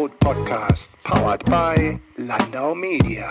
Medienrot Podcast, powered by Landau Media.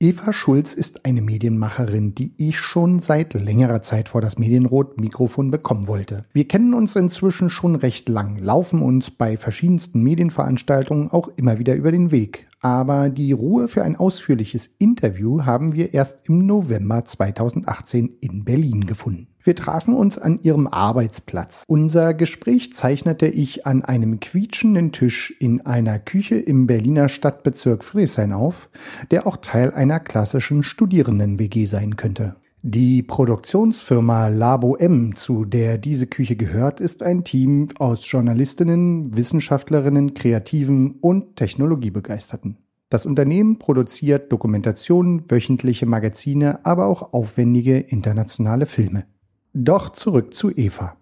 Eva Schulz ist eine Medienmacherin, die ich schon seit längerer Zeit vor das Medienrot-Mikrofon bekommen wollte. Wir kennen uns inzwischen schon recht lang, laufen uns bei verschiedensten Medienveranstaltungen auch immer wieder über den Weg. Aber die Ruhe für ein ausführliches Interview haben wir erst im November 2018 in Berlin gefunden. Wir trafen uns an ihrem Arbeitsplatz. Unser Gespräch zeichnete ich an einem quietschenden Tisch in einer Küche im Berliner Stadtbezirk Friedrichshain auf, der auch Teil einer klassischen Studierenden-WG sein könnte. Die Produktionsfirma Labo M, zu der diese Küche gehört, ist ein Team aus Journalistinnen, Wissenschaftlerinnen, Kreativen und Technologiebegeisterten. Das Unternehmen produziert Dokumentationen, wöchentliche Magazine, aber auch aufwendige internationale Filme. Doch zurück zu Eva.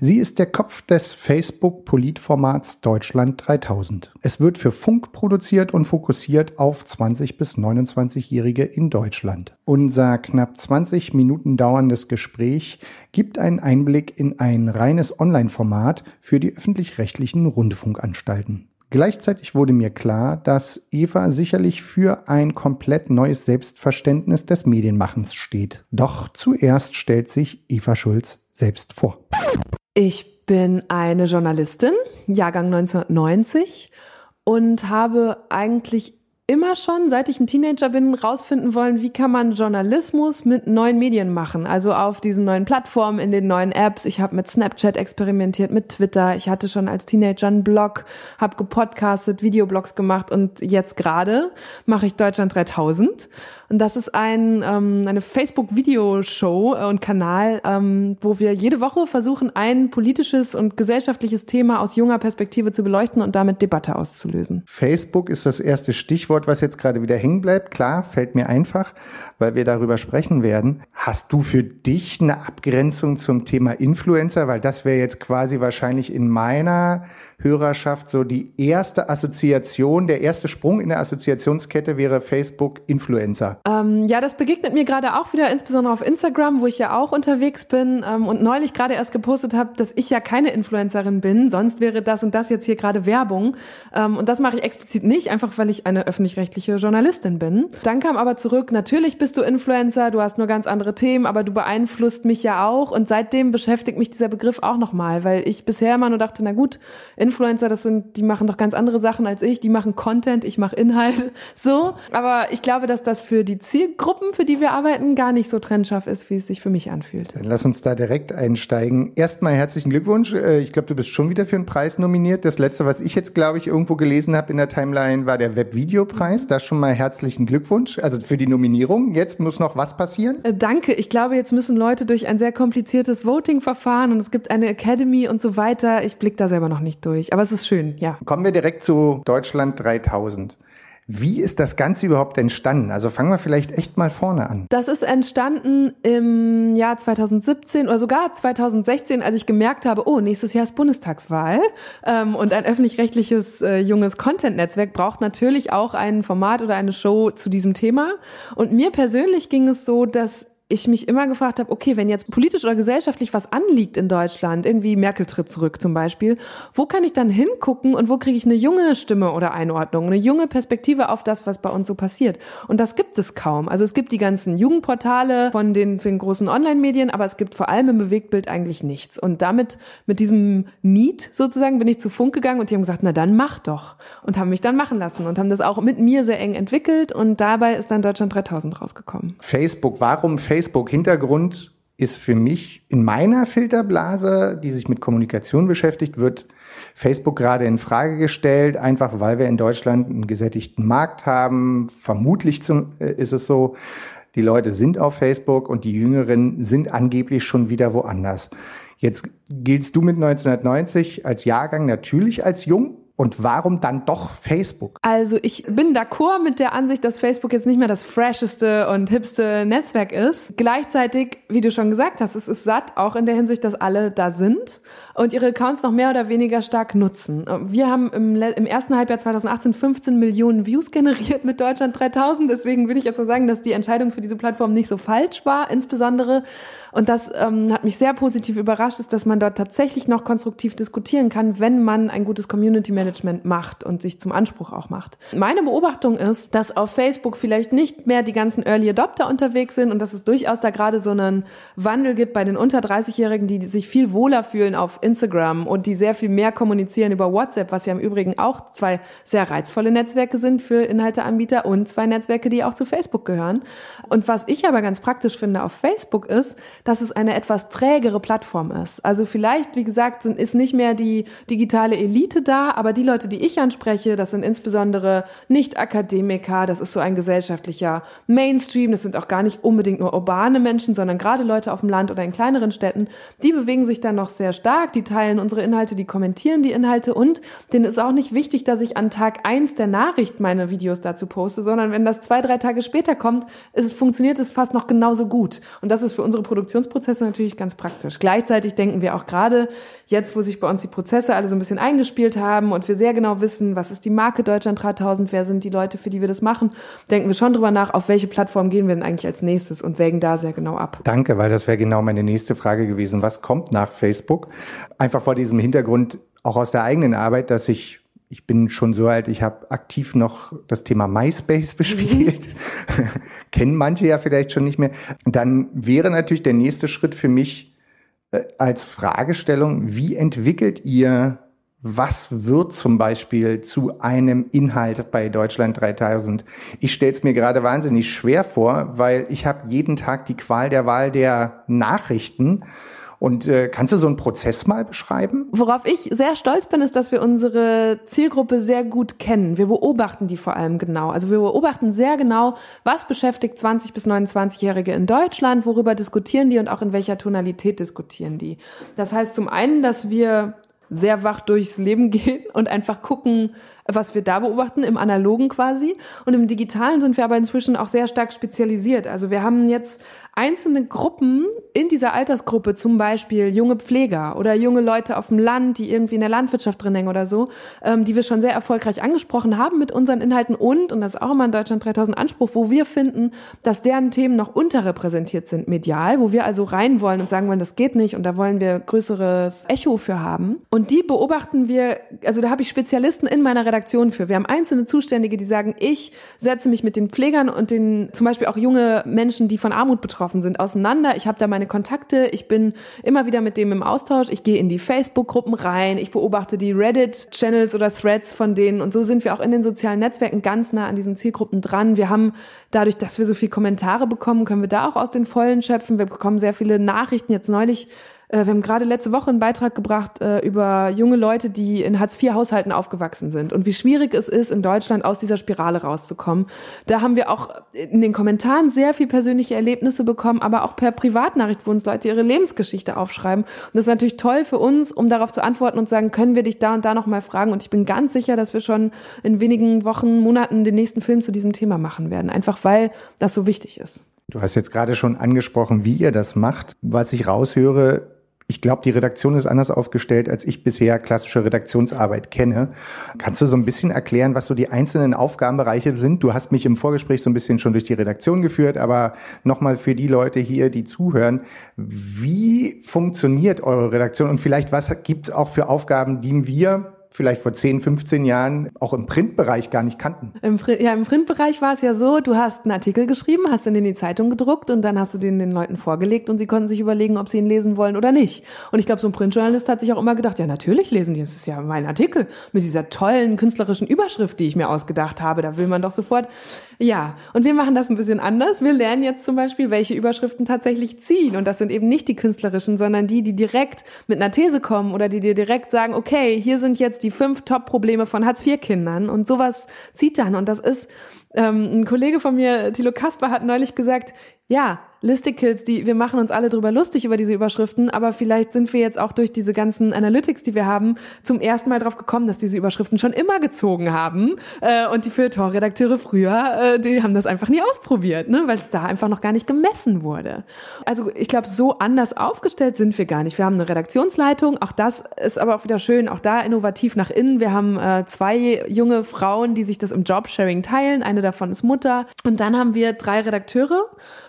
Sie ist der Kopf des Facebook-Politformats Deutschland 3000. Es wird für Funk produziert und fokussiert auf 20 bis 29-Jährige in Deutschland. Unser knapp 20 Minuten dauerndes Gespräch gibt einen Einblick in ein reines Online-Format für die öffentlich-rechtlichen Rundfunkanstalten. Gleichzeitig wurde mir klar, dass Eva sicherlich für ein komplett neues Selbstverständnis des Medienmachens steht. Doch zuerst stellt sich Eva Schulz selbst vor. Ich bin eine Journalistin, Jahrgang 1990 und habe eigentlich immer schon, seit ich ein Teenager bin, rausfinden wollen, wie kann man Journalismus mit neuen Medien machen. Also auf diesen neuen Plattformen, in den neuen Apps. Ich habe mit Snapchat experimentiert, mit Twitter. Ich hatte schon als Teenager einen Blog, habe gepodcastet, Videoblogs gemacht und jetzt gerade mache ich Deutschland 3000. Und das ist ein, ähm, eine Facebook-Videoshow und Kanal, ähm, wo wir jede Woche versuchen, ein politisches und gesellschaftliches Thema aus junger Perspektive zu beleuchten und damit Debatte auszulösen. Facebook ist das erste Stichwort, was jetzt gerade wieder hängen bleibt. Klar, fällt mir einfach, weil wir darüber sprechen werden. Hast du für dich eine Abgrenzung zum Thema Influencer? Weil das wäre jetzt quasi wahrscheinlich in meiner Hörerschaft so die erste Assoziation, der erste Sprung in der Assoziationskette wäre Facebook Influencer. Ähm, ja, das begegnet mir gerade auch wieder, insbesondere auf Instagram, wo ich ja auch unterwegs bin ähm, und neulich gerade erst gepostet habe, dass ich ja keine Influencerin bin, sonst wäre das und das jetzt hier gerade Werbung. Ähm, und das mache ich explizit nicht, einfach weil ich eine öffentlich-rechtliche Journalistin bin. Dann kam aber zurück, natürlich bist du Influencer, du hast nur ganz andere Themen, aber du beeinflusst mich ja auch. Und seitdem beschäftigt mich dieser Begriff auch nochmal, weil ich bisher immer nur dachte, na gut, Influencer, das sind, die machen doch ganz andere Sachen als ich, die machen Content, ich mache Inhalt, so. Aber ich glaube, dass das für die Zielgruppen, für die wir arbeiten, gar nicht so trennscharf ist, wie es sich für mich anfühlt. Dann lass uns da direkt einsteigen. Erstmal herzlichen Glückwunsch. Äh, ich glaube, du bist schon wieder für einen Preis nominiert. Das letzte, was ich jetzt, glaube ich, irgendwo gelesen habe in der Timeline, war der Webvideopreis. Da schon mal herzlichen Glückwunsch. Also für die Nominierung. Jetzt muss noch was passieren? Äh, danke. Ich glaube, jetzt müssen Leute durch ein sehr kompliziertes Voting-Verfahren und es gibt eine Academy und so weiter. Ich blicke da selber noch nicht durch durch. Aber es ist schön, ja. Kommen wir direkt zu Deutschland 3000. Wie ist das Ganze überhaupt entstanden? Also fangen wir vielleicht echt mal vorne an. Das ist entstanden im Jahr 2017 oder sogar 2016, als ich gemerkt habe, oh, nächstes Jahr ist Bundestagswahl. Ähm, und ein öffentlich-rechtliches äh, junges Content-Netzwerk braucht natürlich auch ein Format oder eine Show zu diesem Thema. Und mir persönlich ging es so, dass ich mich immer gefragt habe, okay, wenn jetzt politisch oder gesellschaftlich was anliegt in Deutschland, irgendwie Merkel tritt zurück zum Beispiel, wo kann ich dann hingucken und wo kriege ich eine junge Stimme oder Einordnung, eine junge Perspektive auf das, was bei uns so passiert? Und das gibt es kaum. Also es gibt die ganzen Jugendportale von den, von den großen Online-Medien, aber es gibt vor allem im Bewegtbild eigentlich nichts. Und damit, mit diesem Need sozusagen, bin ich zu Funk gegangen und die haben gesagt, na dann mach doch. Und haben mich dann machen lassen und haben das auch mit mir sehr eng entwickelt und dabei ist dann Deutschland 3000 rausgekommen. Facebook, warum Facebook? Facebook-Hintergrund ist für mich in meiner Filterblase, die sich mit Kommunikation beschäftigt, wird Facebook gerade in Frage gestellt, einfach weil wir in Deutschland einen gesättigten Markt haben. Vermutlich zum, äh, ist es so, die Leute sind auf Facebook und die Jüngeren sind angeblich schon wieder woanders. Jetzt giltst du mit 1990 als Jahrgang natürlich als jung, Und warum dann doch Facebook? Also ich bin d'accord mit der Ansicht, dass Facebook jetzt nicht mehr das fresheste und hipste Netzwerk ist. Gleichzeitig, wie du schon gesagt hast, es ist satt, auch in der Hinsicht, dass alle da sind und ihre Accounts noch mehr oder weniger stark nutzen. Wir haben im, im ersten Halbjahr 2018 15 Millionen Views generiert mit Deutschland 3000. Deswegen würde ich jetzt mal sagen, dass die Entscheidung für diese Plattform nicht so falsch war, insbesondere und das ähm, hat mich sehr positiv überrascht, ist, dass man dort tatsächlich noch konstruktiv diskutieren kann, wenn man ein gutes Community Management macht und sich zum Anspruch auch macht. Meine Beobachtung ist, dass auf Facebook vielleicht nicht mehr die ganzen Early Adopter unterwegs sind und dass es durchaus da gerade so einen Wandel gibt bei den unter 30-Jährigen, die sich viel wohler fühlen auf Instagram und die sehr viel mehr kommunizieren über WhatsApp, was ja im Übrigen auch zwei sehr reizvolle Netzwerke sind für Inhalteanbieter und zwei Netzwerke, die auch zu Facebook gehören. Und was ich aber ganz praktisch finde auf Facebook ist, dass es eine etwas trägere Plattform ist. Also vielleicht, wie gesagt, sind, ist nicht mehr die digitale Elite da, aber die Leute, die ich anspreche, das sind insbesondere Nicht-Akademiker, das ist so ein gesellschaftlicher Mainstream, das sind auch gar nicht unbedingt nur urbane Menschen, sondern gerade Leute auf dem Land oder in kleineren Städten, die bewegen sich dann noch sehr stark, die teilen unsere Inhalte, die kommentieren die Inhalte und denen ist auch nicht wichtig, dass ich an Tag eins der Nachricht meine Videos dazu poste, sondern wenn das zwei, drei Tage später kommt, ist, funktioniert es fast noch genauso gut. Und das ist für unsere Produktion Produktionsprozesse natürlich ganz praktisch. Gleichzeitig denken wir auch gerade jetzt, wo sich bei uns die Prozesse alle so ein bisschen eingespielt haben und wir sehr genau wissen, was ist die Marke Deutschland 3000, wer sind die Leute, für die wir das machen, denken wir schon drüber nach, auf welche Plattform gehen wir denn eigentlich als nächstes und wägen da sehr genau ab. Danke, weil das wäre genau meine nächste Frage gewesen. Was kommt nach Facebook? Einfach vor diesem Hintergrund auch aus der eigenen Arbeit, dass ich ich bin schon so alt, ich habe aktiv noch das Thema MySpace bespielt. Kennen manche ja vielleicht schon nicht mehr. Dann wäre natürlich der nächste Schritt für mich äh, als Fragestellung, wie entwickelt ihr, was wird zum Beispiel zu einem Inhalt bei Deutschland 3000? Ich stelle es mir gerade wahnsinnig schwer vor, weil ich habe jeden Tag die Qual der Wahl der Nachrichten. Und äh, kannst du so einen Prozess mal beschreiben? Worauf ich sehr stolz bin, ist, dass wir unsere Zielgruppe sehr gut kennen. Wir beobachten die vor allem genau. Also wir beobachten sehr genau, was beschäftigt 20 bis 29-Jährige in Deutschland, worüber diskutieren die und auch in welcher Tonalität diskutieren die. Das heißt zum einen, dass wir sehr wach durchs Leben gehen und einfach gucken, was wir da beobachten, im analogen quasi. Und im digitalen sind wir aber inzwischen auch sehr stark spezialisiert. Also wir haben jetzt einzelne Gruppen in dieser Altersgruppe, zum Beispiel junge Pfleger oder junge Leute auf dem Land, die irgendwie in der Landwirtschaft drin hängen oder so, ähm, die wir schon sehr erfolgreich angesprochen haben mit unseren Inhalten und, und das ist auch immer in Deutschland 3000 Anspruch, wo wir finden, dass deren Themen noch unterrepräsentiert sind medial, wo wir also rein wollen und sagen wollen, das geht nicht und da wollen wir größeres Echo für haben. Und die beobachten wir, also da habe ich Spezialisten in meiner Redaktion für. Wir haben einzelne Zuständige, die sagen, ich setze mich mit den Pflegern und den, zum Beispiel auch junge Menschen, die von Armut betroffen betroffen sind, auseinander. Ich habe da meine Kontakte, ich bin immer wieder mit dem im Austausch, ich gehe in die Facebook-Gruppen rein, ich beobachte die Reddit-Channels oder Threads von denen und so sind wir auch in den sozialen Netzwerken ganz nah an diesen Zielgruppen dran. Wir haben dadurch, dass wir so viele Kommentare bekommen, können wir da auch aus den Vollen schöpfen. Wir bekommen sehr viele Nachrichten. Jetzt neulich wir haben gerade letzte Woche einen Beitrag gebracht äh, über junge Leute, die in Hartz-IV-Haushalten aufgewachsen sind und wie schwierig es ist, in Deutschland aus dieser Spirale rauszukommen. Da haben wir auch in den Kommentaren sehr viel persönliche Erlebnisse bekommen, aber auch per Privatnachricht, wo uns Leute ihre Lebensgeschichte aufschreiben. Und das ist natürlich toll für uns, um darauf zu antworten und sagen, können wir dich da und da nochmal fragen? Und ich bin ganz sicher, dass wir schon in wenigen Wochen, Monaten den nächsten Film zu diesem Thema machen werden. Einfach weil das so wichtig ist. Du hast jetzt gerade schon angesprochen, wie ihr das macht. Was ich raushöre, ich glaube, die Redaktion ist anders aufgestellt, als ich bisher klassische Redaktionsarbeit kenne. Kannst du so ein bisschen erklären, was so die einzelnen Aufgabenbereiche sind? Du hast mich im Vorgespräch so ein bisschen schon durch die Redaktion geführt, aber nochmal für die Leute hier, die zuhören, wie funktioniert eure Redaktion und vielleicht was gibt es auch für Aufgaben, die wir vielleicht vor 10, 15 Jahren auch im Printbereich gar nicht kannten. Im, ja, im Printbereich war es ja so, du hast einen Artikel geschrieben, hast ihn in die Zeitung gedruckt und dann hast du den den Leuten vorgelegt und sie konnten sich überlegen, ob sie ihn lesen wollen oder nicht. Und ich glaube, so ein Printjournalist hat sich auch immer gedacht, ja, natürlich lesen die, das ist ja mein Artikel mit dieser tollen künstlerischen Überschrift, die ich mir ausgedacht habe. Da will man doch sofort, ja. Und wir machen das ein bisschen anders. Wir lernen jetzt zum Beispiel, welche Überschriften tatsächlich ziehen. Und das sind eben nicht die künstlerischen, sondern die, die direkt mit einer These kommen oder die dir direkt sagen, okay, hier sind jetzt die fünf Top-Probleme von Hartz-IV-Kindern und sowas zieht dann. Und das ist Ähm, ein Kollege von mir, Thilo Kasper, hat neulich gesagt, ja, Listicles, die, wir machen uns alle drüber lustig über diese Überschriften, aber vielleicht sind wir jetzt auch durch diese ganzen Analytics, die wir haben, zum ersten Mal drauf gekommen, dass diese Überschriften schon immer gezogen haben. Äh, und die Feuilleton-Redakteure früher, äh, die haben das einfach nie ausprobiert, ne, weil es da einfach noch gar nicht gemessen wurde. Also ich glaube, so anders aufgestellt sind wir gar nicht. Wir haben eine Redaktionsleitung, auch das ist aber auch wieder schön, auch da innovativ nach innen. Wir haben äh, zwei junge Frauen, die sich das im Jobsharing teilen. Eine davon ist Mutter. Und dann haben wir drei Redakteure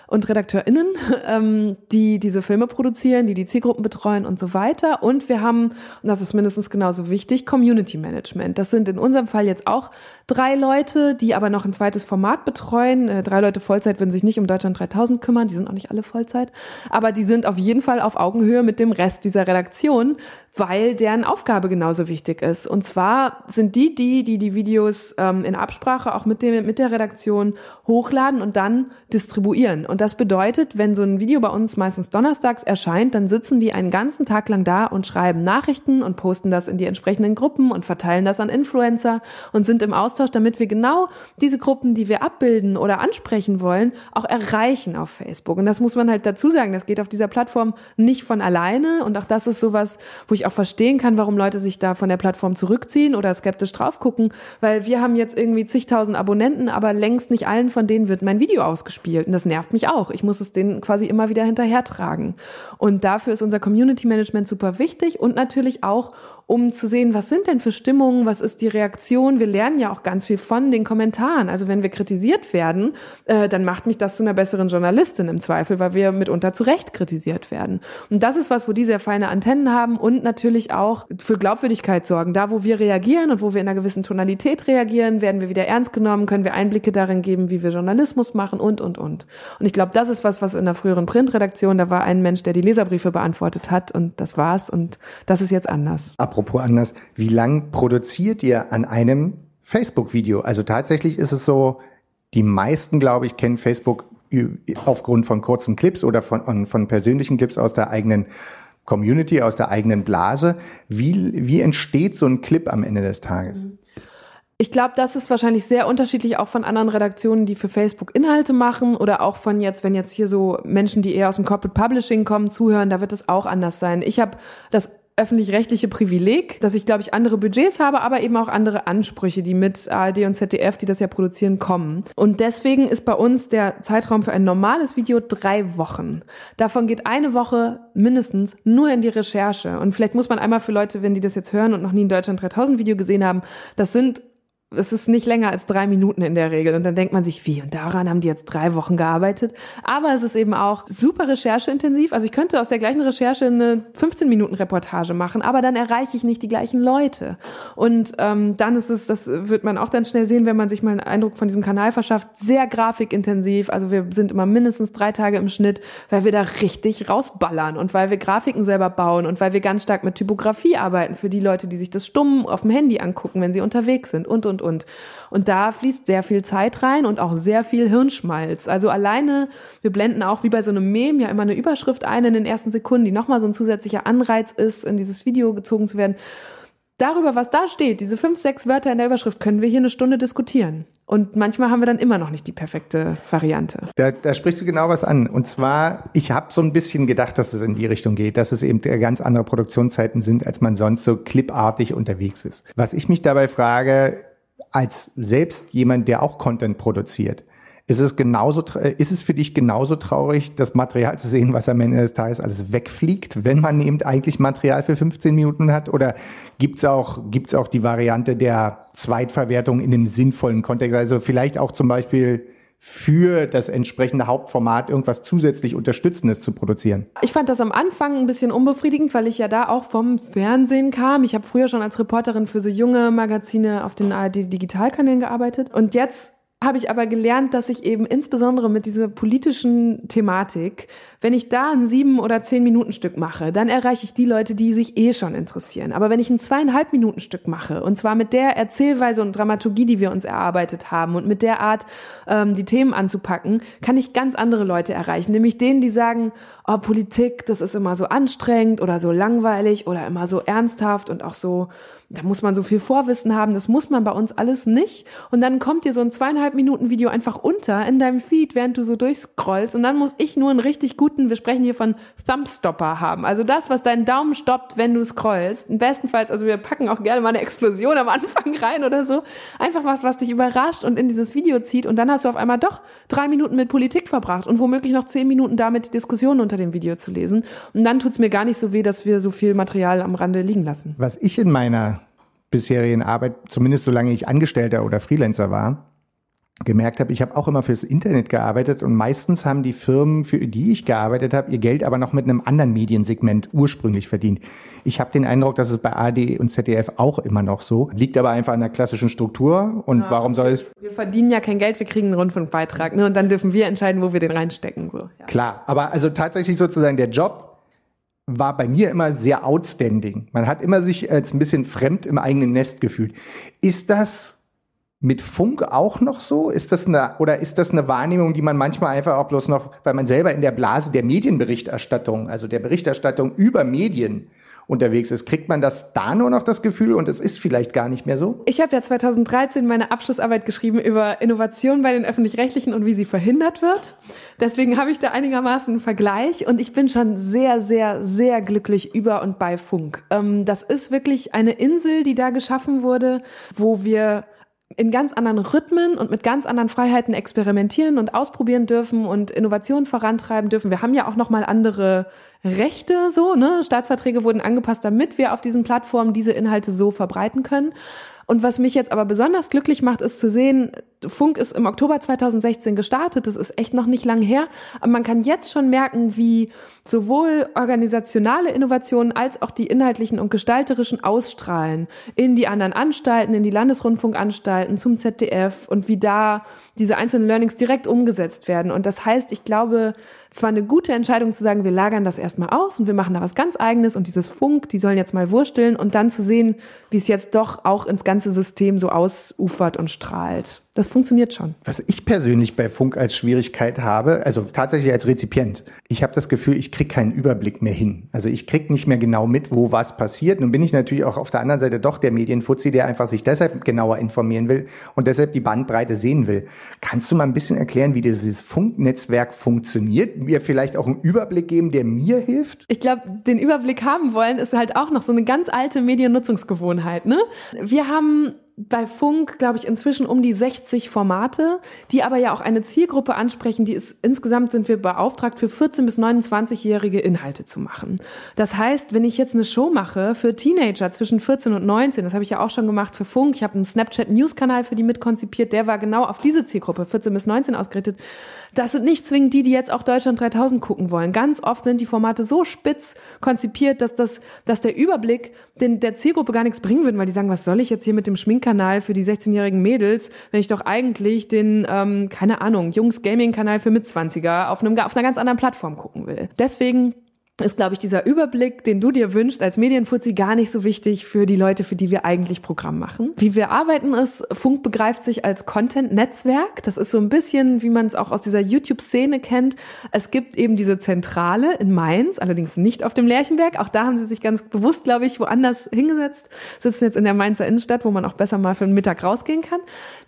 und RedakteurInnen, ähm, die diese Filme produzieren, die die Zielgruppen betreuen und so weiter. Und wir haben, und das ist mindestens genauso wichtig, Community Management. Das sind in unserem Fall jetzt auch drei Leute, die aber noch ein zweites Format betreuen. Äh, drei Leute Vollzeit würden sich nicht um Deutschland 3000 kümmern, die sind auch nicht alle Vollzeit. Aber die sind auf jeden Fall auf Augenhöhe mit dem Rest dieser Redaktion, weil deren Aufgabe genauso wichtig ist. Und zwar sind die die, die die Videos ähm, in Absprache auch mit, dem, mit der Redaktion hochladen und dann distribuieren. Und das bedeutet, wenn so ein Video bei uns meistens donnerstags erscheint, dann sitzen die einen ganzen Tag lang da und schreiben Nachrichten und posten das in die entsprechenden Gruppen und verteilen das an Influencer und sind im Austausch, damit wir genau diese Gruppen, die wir abbilden oder ansprechen wollen, auch erreichen auf Facebook. Und das muss man halt dazu sagen, das geht auf dieser Plattform nicht von alleine. Und auch das ist sowas, wo ich auch verstehen kann, warum Leute sich da von der Plattform zurückziehen oder skeptisch drauf gucken, weil wir haben jetzt irgendwie zigtausend Abonnenten, aber längst nicht allen von denen wird mein Video ausgespielt. Und das nervt mich auch. Ich muss es denen quasi immer wieder hinterhertragen. Und dafür ist unser Community Management super wichtig und natürlich auch, um zu sehen, was sind denn für Stimmungen, was ist die Reaktion. Wir lernen ja auch ganz viel von den Kommentaren. Also wenn wir kritisiert werden, äh, dann macht mich das zu einer besseren Journalistin im Zweifel, weil wir mitunter zu Recht kritisiert werden. Und das ist was, wo die sehr feine Antennen haben und natürlich auch für Glaubwürdigkeit sorgen. Da, wo wir reagieren und wo wir in einer gewissen Tonalität reagieren, werden wir wieder ernst genommen, können wir Einblicke darin geben, wie wir Journalismus machen und, und, und. Und ich glaube, das ist was, was in der früheren Printredaktion, da war ein Mensch, der die Leserbriefe beantwortet hat und das war's und das ist jetzt anders. Apropos anders, wie lang produziert ihr an einem Facebook-Video? Also tatsächlich ist es so, die meisten, glaube ich, kennen Facebook aufgrund von kurzen Clips oder von, von persönlichen Clips aus der eigenen Community, aus der eigenen Blase. Wie, wie entsteht so ein Clip am Ende des Tages? Ich glaube, das ist wahrscheinlich sehr unterschiedlich auch von anderen Redaktionen, die für Facebook Inhalte machen oder auch von jetzt, wenn jetzt hier so Menschen, die eher aus dem Corporate Publishing kommen, zuhören, da wird es auch anders sein. Ich habe das öffentlich-rechtliche Privileg, dass ich, glaube ich, andere Budgets habe, aber eben auch andere Ansprüche, die mit ARD und ZDF, die das ja produzieren, kommen. Und deswegen ist bei uns der Zeitraum für ein normales Video drei Wochen. Davon geht eine Woche mindestens nur in die Recherche. Und vielleicht muss man einmal für Leute, wenn die das jetzt hören und noch nie ein Deutschland 3000 Video gesehen haben, das sind es ist nicht länger als drei Minuten in der Regel. Und dann denkt man sich, wie? Und daran haben die jetzt drei Wochen gearbeitet. Aber es ist eben auch super rechercheintensiv. Also ich könnte aus der gleichen Recherche eine 15-Minuten-Reportage machen, aber dann erreiche ich nicht die gleichen Leute. Und ähm, dann ist es, das wird man auch dann schnell sehen, wenn man sich mal einen Eindruck von diesem Kanal verschafft, sehr grafikintensiv. Also wir sind immer mindestens drei Tage im Schnitt, weil wir da richtig rausballern und weil wir Grafiken selber bauen und weil wir ganz stark mit Typografie arbeiten für die Leute, die sich das stumm auf dem Handy angucken, wenn sie unterwegs sind und, und und, und. Und da fließt sehr viel Zeit rein und auch sehr viel Hirnschmalz. Also alleine, wir blenden auch wie bei so einem Meme ja immer eine Überschrift ein in den ersten Sekunden, die nochmal so ein zusätzlicher Anreiz ist, in dieses Video gezogen zu werden. Darüber, was da steht, diese fünf, sechs Wörter in der Überschrift, können wir hier eine Stunde diskutieren. Und manchmal haben wir dann immer noch nicht die perfekte Variante. Da, da sprichst du genau was an. Und zwar, ich habe so ein bisschen gedacht, dass es in die Richtung geht, dass es eben ganz andere Produktionszeiten sind, als man sonst so clipartig unterwegs ist. Was ich mich dabei frage, als selbst jemand, der auch Content produziert, ist es genauso, ist es für dich genauso traurig, das Material zu sehen, was am Ende des Tages alles wegfliegt, wenn man eben eigentlich Material für 15 Minuten hat? Oder gibt's auch, gibt's auch die Variante der Zweitverwertung in einem sinnvollen Kontext? Also vielleicht auch zum Beispiel für das entsprechende Hauptformat irgendwas zusätzlich Unterstützendes zu produzieren. Ich fand das am Anfang ein bisschen unbefriedigend, weil ich ja da auch vom Fernsehen kam. Ich habe früher schon als Reporterin für so junge Magazine auf den ARD Digitalkanälen gearbeitet und jetzt habe ich aber gelernt, dass ich eben insbesondere mit dieser politischen Thematik, wenn ich da ein sieben oder zehn Minuten Stück mache, dann erreiche ich die Leute, die sich eh schon interessieren. Aber wenn ich ein zweieinhalb Minuten Stück mache, und zwar mit der Erzählweise und Dramaturgie, die wir uns erarbeitet haben und mit der Art, ähm, die Themen anzupacken, kann ich ganz andere Leute erreichen. Nämlich denen, die sagen, oh, Politik, das ist immer so anstrengend oder so langweilig oder immer so ernsthaft und auch so da muss man so viel Vorwissen haben, das muss man bei uns alles nicht. Und dann kommt dir so ein zweieinhalb Minuten Video einfach unter in deinem Feed, während du so durchscrollst. Und dann muss ich nur einen richtig guten, wir sprechen hier von Thumbstopper haben. Also das, was deinen Daumen stoppt, wenn du scrollst. Bestenfalls, also wir packen auch gerne mal eine Explosion am Anfang rein oder so. Einfach was, was dich überrascht und in dieses Video zieht. Und dann hast du auf einmal doch drei Minuten mit Politik verbracht und womöglich noch zehn Minuten damit die Diskussion unter dem Video zu lesen. Und dann tut's mir gar nicht so weh, dass wir so viel Material am Rande liegen lassen. Was ich in meiner bisherigen Arbeit, zumindest solange ich Angestellter oder Freelancer war, gemerkt habe, ich habe auch immer fürs Internet gearbeitet und meistens haben die Firmen, für die ich gearbeitet habe, ihr Geld aber noch mit einem anderen Mediensegment ursprünglich verdient. Ich habe den Eindruck, dass es bei AD und ZDF auch immer noch so. Liegt aber einfach an der klassischen Struktur und ja, warum soll es... Wir verdienen ja kein Geld, wir kriegen einen Rundfunkbeitrag ne? und dann dürfen wir entscheiden, wo wir den reinstecken. So. Ja. Klar, aber also tatsächlich sozusagen der Job war bei mir immer sehr outstanding. Man hat immer sich als ein bisschen fremd im eigenen Nest gefühlt. Ist das mit Funk auch noch so? Ist das eine, oder ist das eine Wahrnehmung, die man manchmal einfach auch bloß noch, weil man selber in der Blase der Medienberichterstattung, also der Berichterstattung über Medien unterwegs ist. Kriegt man das da nur noch das Gefühl und es ist vielleicht gar nicht mehr so? Ich habe ja 2013 meine Abschlussarbeit geschrieben über Innovation bei den öffentlich-rechtlichen und wie sie verhindert wird. Deswegen habe ich da einigermaßen einen Vergleich und ich bin schon sehr, sehr, sehr glücklich über und bei Funk. Ähm, das ist wirklich eine Insel, die da geschaffen wurde, wo wir in ganz anderen Rhythmen und mit ganz anderen Freiheiten experimentieren und ausprobieren dürfen und Innovationen vorantreiben dürfen. Wir haben ja auch noch mal andere Rechte so, ne? Staatsverträge wurden angepasst, damit wir auf diesen Plattformen diese Inhalte so verbreiten können. Und was mich jetzt aber besonders glücklich macht, ist zu sehen, Funk ist im Oktober 2016 gestartet. Das ist echt noch nicht lang her. Aber man kann jetzt schon merken, wie sowohl organisationale Innovationen als auch die inhaltlichen und gestalterischen ausstrahlen in die anderen Anstalten, in die Landesrundfunkanstalten, zum ZDF und wie da diese einzelnen Learnings direkt umgesetzt werden. Und das heißt, ich glaube, es war eine gute Entscheidung zu sagen, wir lagern das erstmal aus und wir machen da was ganz eigenes und dieses Funk, die sollen jetzt mal wursteln und dann zu sehen, wie es jetzt doch auch ins ganze System so ausufert und strahlt. Das funktioniert schon. Was ich persönlich bei Funk als Schwierigkeit habe, also tatsächlich als Rezipient, ich habe das Gefühl, ich kriege keinen Überblick mehr hin. Also ich kriege nicht mehr genau mit, wo was passiert. Nun bin ich natürlich auch auf der anderen Seite doch der Medienfuzzi, der einfach sich deshalb genauer informieren will und deshalb die Bandbreite sehen will. Kannst du mal ein bisschen erklären, wie dieses Funknetzwerk funktioniert? Mir vielleicht auch einen Überblick geben, der mir hilft? Ich glaube, den Überblick haben wollen ist halt auch noch so eine ganz alte Mediennutzungsgewohnheit. Ne? Wir haben bei Funk, glaube ich, inzwischen um die 60 Formate, die aber ja auch eine Zielgruppe ansprechen, die ist, insgesamt sind wir beauftragt, für 14- bis 29-jährige Inhalte zu machen. Das heißt, wenn ich jetzt eine Show mache für Teenager zwischen 14 und 19, das habe ich ja auch schon gemacht für Funk, ich habe einen Snapchat-News-Kanal für die mitkonzipiert, der war genau auf diese Zielgruppe, 14 bis 19 ausgerichtet. Das sind nicht zwingend die, die jetzt auch Deutschland 3000 gucken wollen. Ganz oft sind die Formate so spitz konzipiert, dass das, dass der Überblick den, der Zielgruppe gar nichts bringen würde, weil die sagen, was soll ich jetzt hier mit dem Schminkkanal für die 16-jährigen Mädels, wenn ich doch eigentlich den, ähm, keine Ahnung, Jungs-Gaming-Kanal für Mitzwanziger auf, einem, auf einer ganz anderen Plattform gucken will. Deswegen ist, glaube ich, dieser Überblick, den du dir wünschst als Medienfuzzi, gar nicht so wichtig für die Leute, für die wir eigentlich Programm machen. Wie wir arbeiten ist, Funk begreift sich als Content-Netzwerk. Das ist so ein bisschen, wie man es auch aus dieser YouTube-Szene kennt. Es gibt eben diese Zentrale in Mainz, allerdings nicht auf dem Lerchenberg. Auch da haben sie sich ganz bewusst, glaube ich, woanders hingesetzt. Sitzen jetzt in der Mainzer Innenstadt, wo man auch besser mal für den Mittag rausgehen kann.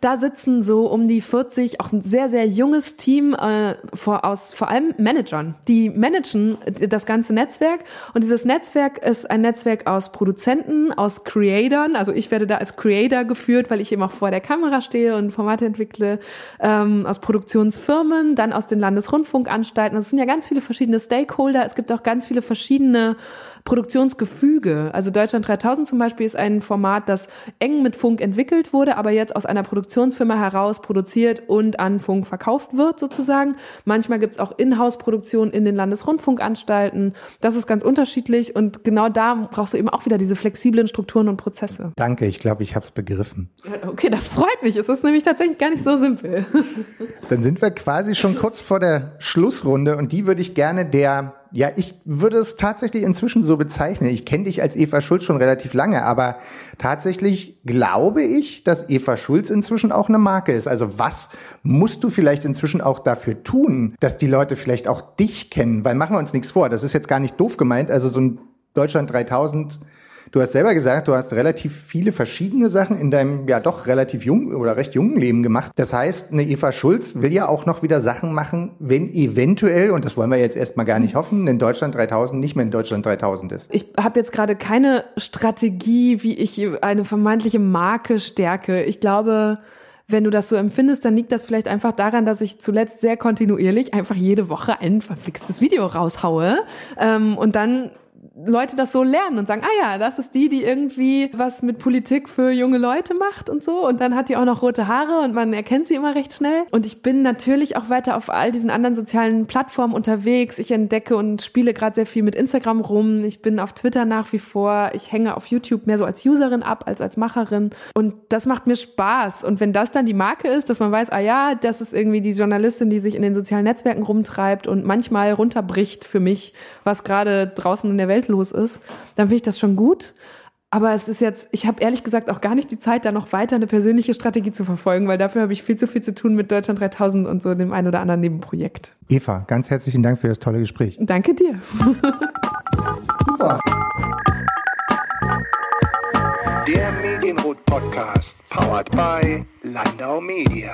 Da sitzen so um die 40, auch ein sehr, sehr junges Team äh, vor, aus vor allem Managern. Die managen das ganze ganze Netzwerk. Und dieses Netzwerk ist ein Netzwerk aus Produzenten, aus Creatoren. Also ich werde da als Creator geführt, weil ich eben auch vor der Kamera stehe und Formate entwickle, ähm, aus Produktionsfirmen, dann aus den Landesrundfunkanstalten. Es sind ja ganz viele verschiedene Stakeholder. Es gibt auch ganz viele verschiedene Produktionsgefüge. Also Deutschland 3000 zum Beispiel ist ein Format, das eng mit Funk entwickelt wurde, aber jetzt aus einer Produktionsfirma heraus produziert und an Funk verkauft wird sozusagen. Manchmal gibt's auch Inhouse-Produktionen in den Landesrundfunkanstalten. Das ist ganz unterschiedlich und genau da brauchst du eben auch wieder diese flexiblen Strukturen und Prozesse. Danke, ich glaube, ich habe es begriffen. Okay, das freut mich. Es ist nämlich tatsächlich gar nicht so simpel. Dann sind wir quasi schon kurz vor der Schlussrunde und die würde ich gerne der ja, ich würde es tatsächlich inzwischen so bezeichnen. Ich kenne dich als Eva Schulz schon relativ lange, aber tatsächlich glaube ich, dass Eva Schulz inzwischen auch eine Marke ist. Also was musst du vielleicht inzwischen auch dafür tun, dass die Leute vielleicht auch dich kennen? Weil machen wir uns nichts vor, das ist jetzt gar nicht doof gemeint. Also so ein Deutschland 3000 Du hast selber gesagt, du hast relativ viele verschiedene Sachen in deinem ja doch relativ jungen oder recht jungen Leben gemacht. Das heißt, eine Eva Schulz will ja auch noch wieder Sachen machen, wenn eventuell, und das wollen wir jetzt erstmal gar nicht hoffen, in Deutschland 3000 nicht mehr in Deutschland 3000 ist. Ich habe jetzt gerade keine Strategie, wie ich eine vermeintliche Marke stärke. Ich glaube, wenn du das so empfindest, dann liegt das vielleicht einfach daran, dass ich zuletzt sehr kontinuierlich einfach jede Woche ein verflixtes Video raushaue ähm, und dann Leute das so lernen und sagen, ah ja, das ist die, die irgendwie was mit Politik für junge Leute macht und so. Und dann hat die auch noch rote Haare und man erkennt sie immer recht schnell. Und ich bin natürlich auch weiter auf all diesen anderen sozialen Plattformen unterwegs. Ich entdecke und spiele gerade sehr viel mit Instagram rum. Ich bin auf Twitter nach wie vor. Ich hänge auf YouTube mehr so als Userin ab als als Macherin. Und das macht mir Spaß. Und wenn das dann die Marke ist, dass man weiß, ah ja, das ist irgendwie die Journalistin, die sich in den sozialen Netzwerken rumtreibt und manchmal runterbricht für mich, was gerade draußen in der Welt los ist, dann finde ich das schon gut. Aber es ist jetzt, ich habe ehrlich gesagt auch gar nicht die Zeit, da noch weiter eine persönliche Strategie zu verfolgen, weil dafür habe ich viel zu viel zu tun mit Deutschland 3000 und so dem ein oder anderen Nebenprojekt. Eva, ganz herzlichen Dank für das tolle Gespräch. Danke dir. Super. Der Medienrot Podcast, powered by Landau Media.